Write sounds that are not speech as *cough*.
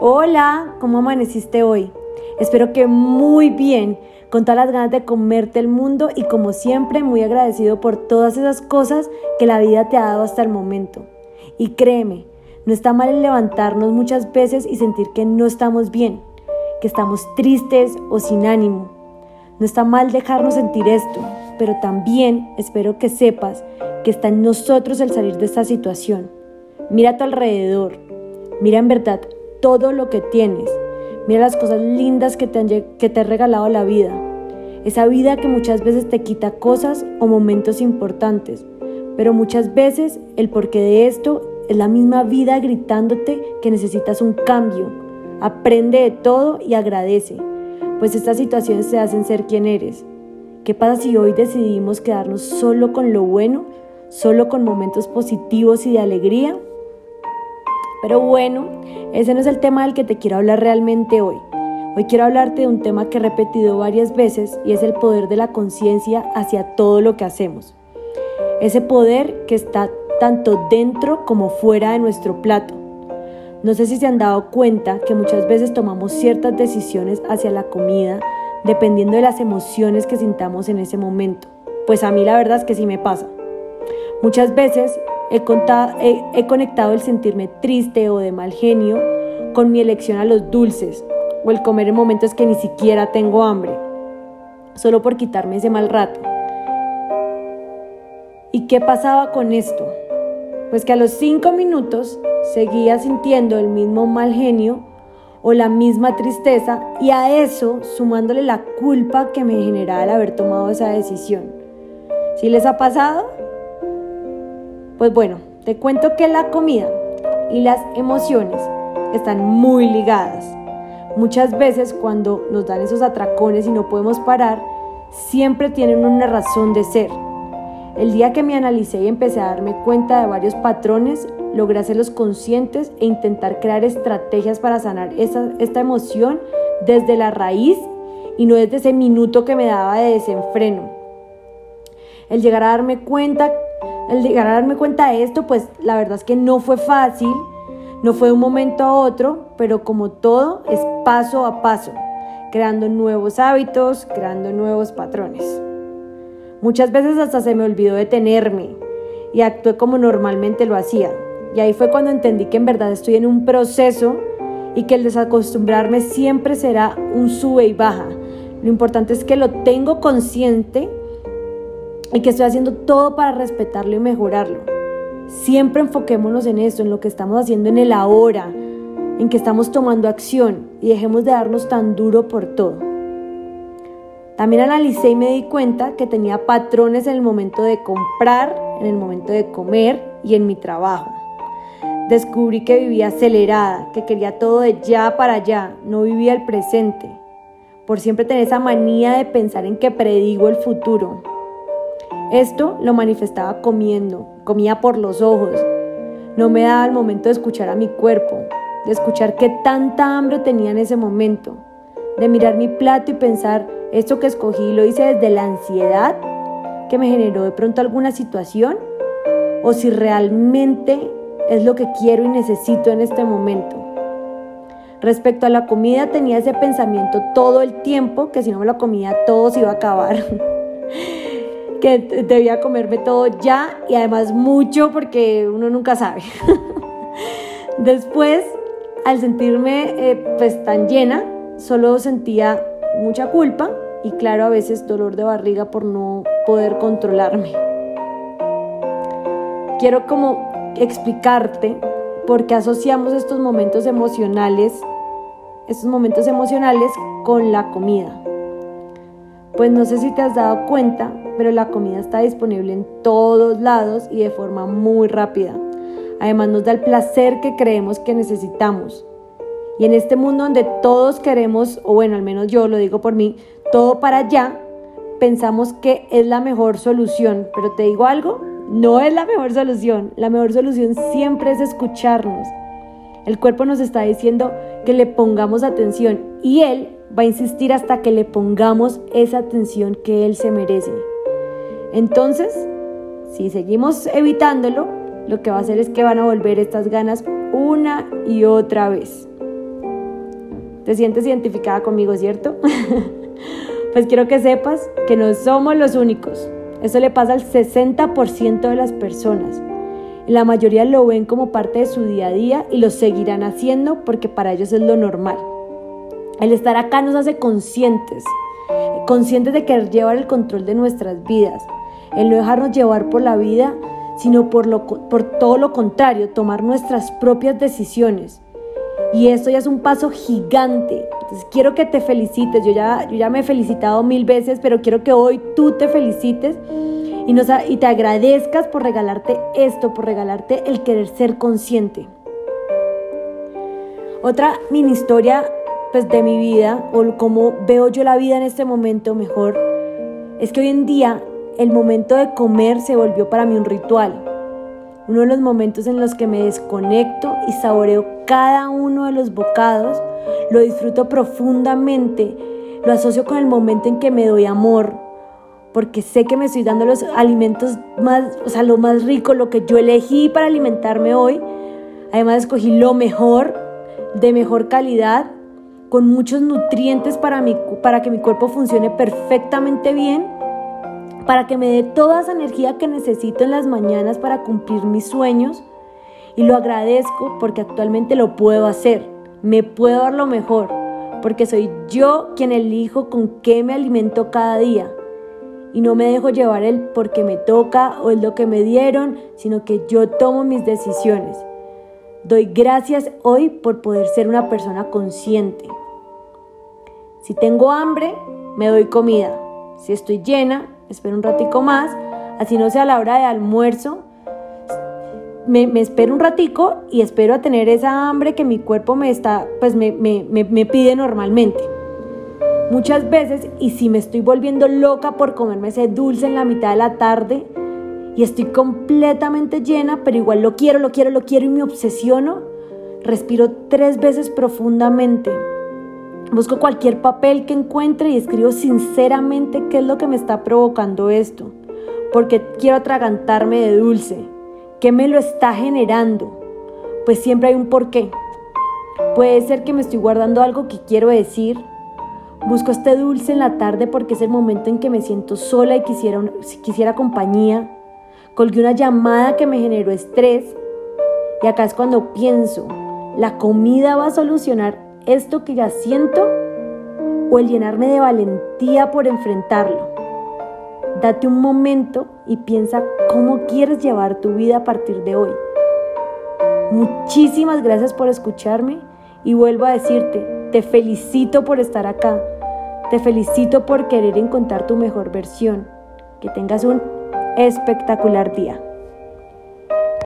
Hola, ¿cómo amaneciste hoy? Espero que muy bien, con todas las ganas de comerte el mundo y como siempre muy agradecido por todas esas cosas que la vida te ha dado hasta el momento. Y créeme, no está mal levantarnos muchas veces y sentir que no estamos bien, que estamos tristes o sin ánimo. No está mal dejarnos sentir esto, pero también espero que sepas que está en nosotros el salir de esta situación. Mira a tu alrededor, mira en verdad todo lo que tienes. Mira las cosas lindas que te, han, que te ha regalado la vida. Esa vida que muchas veces te quita cosas o momentos importantes. Pero muchas veces el porqué de esto es la misma vida gritándote que necesitas un cambio. Aprende de todo y agradece, pues estas situaciones te hacen ser quien eres. ¿Qué pasa si hoy decidimos quedarnos solo con lo bueno, solo con momentos positivos y de alegría? Pero bueno, ese no es el tema del que te quiero hablar realmente hoy. Hoy quiero hablarte de un tema que he repetido varias veces y es el poder de la conciencia hacia todo lo que hacemos. Ese poder que está tanto dentro como fuera de nuestro plato. No sé si se han dado cuenta que muchas veces tomamos ciertas decisiones hacia la comida dependiendo de las emociones que sintamos en ese momento. Pues a mí la verdad es que sí me pasa. Muchas veces He, conectado el sentirme triste o de mal genio con mi elección a los dulces o el comer en momentos que ni siquiera tengo hambre, solo por quitarme ese mal rato. ¿Y qué pasaba con esto? Pues que a los cinco minutos seguía sintiendo el mismo mal genio o la misma tristeza y a eso sumándole la culpa que me generaba el haber tomado esa decisión. ¿Sí les ha pasado? Pues bueno, te cuento que la comida y las emociones están muy ligadas. Muchas veces cuando nos dan esos atracones y no podemos parar, siempre tienen una razón de ser. El día que me analicé y empecé a darme cuenta de varios patrones, logré hacerlos conscientes e intentar crear estrategias para sanar esta emoción desde la raíz y no desde ese minuto que me daba de desenfreno. El llegar a darme cuenta el llegar a darme cuenta de esto, pues la verdad es que no fue fácil, no fue de un momento a otro, pero como todo es paso a paso, creando nuevos hábitos, creando nuevos patrones. Muchas veces hasta se me olvidó detenerme y actué como normalmente lo hacía. Y ahí fue cuando entendí que en verdad estoy en un proceso y que el desacostumbrarme siempre será un sube y baja. Lo importante es que lo tengo consciente y que estoy haciendo todo para respetarlo y mejorarlo. Siempre enfoquémonos en esto, en lo que estamos haciendo en el ahora, en que estamos tomando acción y dejemos de darnos tan duro por todo. También analicé y me di cuenta que tenía patrones en el momento de comprar, en el momento de comer y en mi trabajo. Descubrí que vivía acelerada, que quería todo de ya para allá, no vivía el presente. Por siempre tener esa manía de pensar en que predigo el futuro, esto lo manifestaba comiendo, comía por los ojos. No me daba el momento de escuchar a mi cuerpo, de escuchar qué tanta hambre tenía en ese momento, de mirar mi plato y pensar, esto que escogí lo hice desde la ansiedad que me generó de pronto alguna situación o si realmente es lo que quiero y necesito en este momento. Respecto a la comida tenía ese pensamiento todo el tiempo que si no me lo comía todo se iba a acabar. *laughs* que debía comerme todo ya y además mucho porque uno nunca sabe. *laughs* Después, al sentirme eh, pues tan llena, solo sentía mucha culpa y claro, a veces dolor de barriga por no poder controlarme. Quiero como explicarte por qué asociamos estos momentos emocionales, estos momentos emocionales con la comida. Pues no sé si te has dado cuenta, pero la comida está disponible en todos lados y de forma muy rápida. Además nos da el placer que creemos que necesitamos. Y en este mundo donde todos queremos, o bueno, al menos yo lo digo por mí, todo para allá, pensamos que es la mejor solución. Pero te digo algo, no es la mejor solución. La mejor solución siempre es escucharnos. El cuerpo nos está diciendo que le pongamos atención y él va a insistir hasta que le pongamos esa atención que él se merece. Entonces, si seguimos evitándolo, lo que va a hacer es que van a volver estas ganas una y otra vez. Te sientes identificada conmigo, ¿cierto? *laughs* pues quiero que sepas que no somos los únicos. Eso le pasa al 60% de las personas. La mayoría lo ven como parte de su día a día y lo seguirán haciendo porque para ellos es lo normal. El estar acá nos hace conscientes, conscientes de querer llevar el control de nuestras vidas, el no dejarnos llevar por la vida, sino por, lo, por todo lo contrario, tomar nuestras propias decisiones. Y esto ya es un paso gigante. Entonces quiero que te felicites. Yo ya, yo ya me he felicitado mil veces, pero quiero que hoy tú te felicites y, nos, y te agradezcas por regalarte esto, por regalarte el querer ser consciente. Otra mini historia pues, de mi vida o cómo veo yo la vida en este momento mejor es que hoy en día el momento de comer se volvió para mí un ritual. Uno de los momentos en los que me desconecto y saboreo cada uno de los bocados, lo disfruto profundamente, lo asocio con el momento en que me doy amor, porque sé que me estoy dando los alimentos más, o sea, lo más rico, lo que yo elegí para alimentarme hoy. Además escogí lo mejor, de mejor calidad, con muchos nutrientes para, mi, para que mi cuerpo funcione perfectamente bien, para que me dé toda esa energía que necesito en las mañanas para cumplir mis sueños. Y lo agradezco porque actualmente lo puedo hacer, me puedo dar lo mejor, porque soy yo quien elijo con qué me alimento cada día y no me dejo llevar el porque me toca o es lo que me dieron, sino que yo tomo mis decisiones. Doy gracias hoy por poder ser una persona consciente. Si tengo hambre, me doy comida. Si estoy llena, espero un ratico más. Así no sea la hora de almuerzo, me, espero un ratico y espero a tener esa hambre que mi cuerpo me está, pues me, me pide normalmente. Muchas veces, y si me estoy volviendo loca por comerme ese dulce en la mitad de la tarde y estoy completamente llena, pero igual lo quiero, lo quiero, lo quiero y me obsesiono, respiro tres veces profundamente. Busco cualquier papel que encuentre y escribo sinceramente qué es lo que me está provocando esto. Porque quiero atragantarme de dulce. ¿Qué me lo está generando? Pues siempre hay un porqué. Puede ser que me estoy guardando algo que quiero decir Busco este dulce en la tarde porque es el momento en que me siento sola y quisiera, quisiera compañía. Colgué una llamada que me generó estrés. Y acá es cuando pienso, ¿la comida va a solucionar esto que ya siento? ¿O el llenarme de valentía por enfrentarlo? Date un momento y piensa cómo quieres llevar tu vida a partir de hoy. Muchísimas gracias por escucharme y vuelvo a decirte, te felicito por estar acá. Te felicito por querer encontrar tu mejor versión. Que tengas un espectacular día.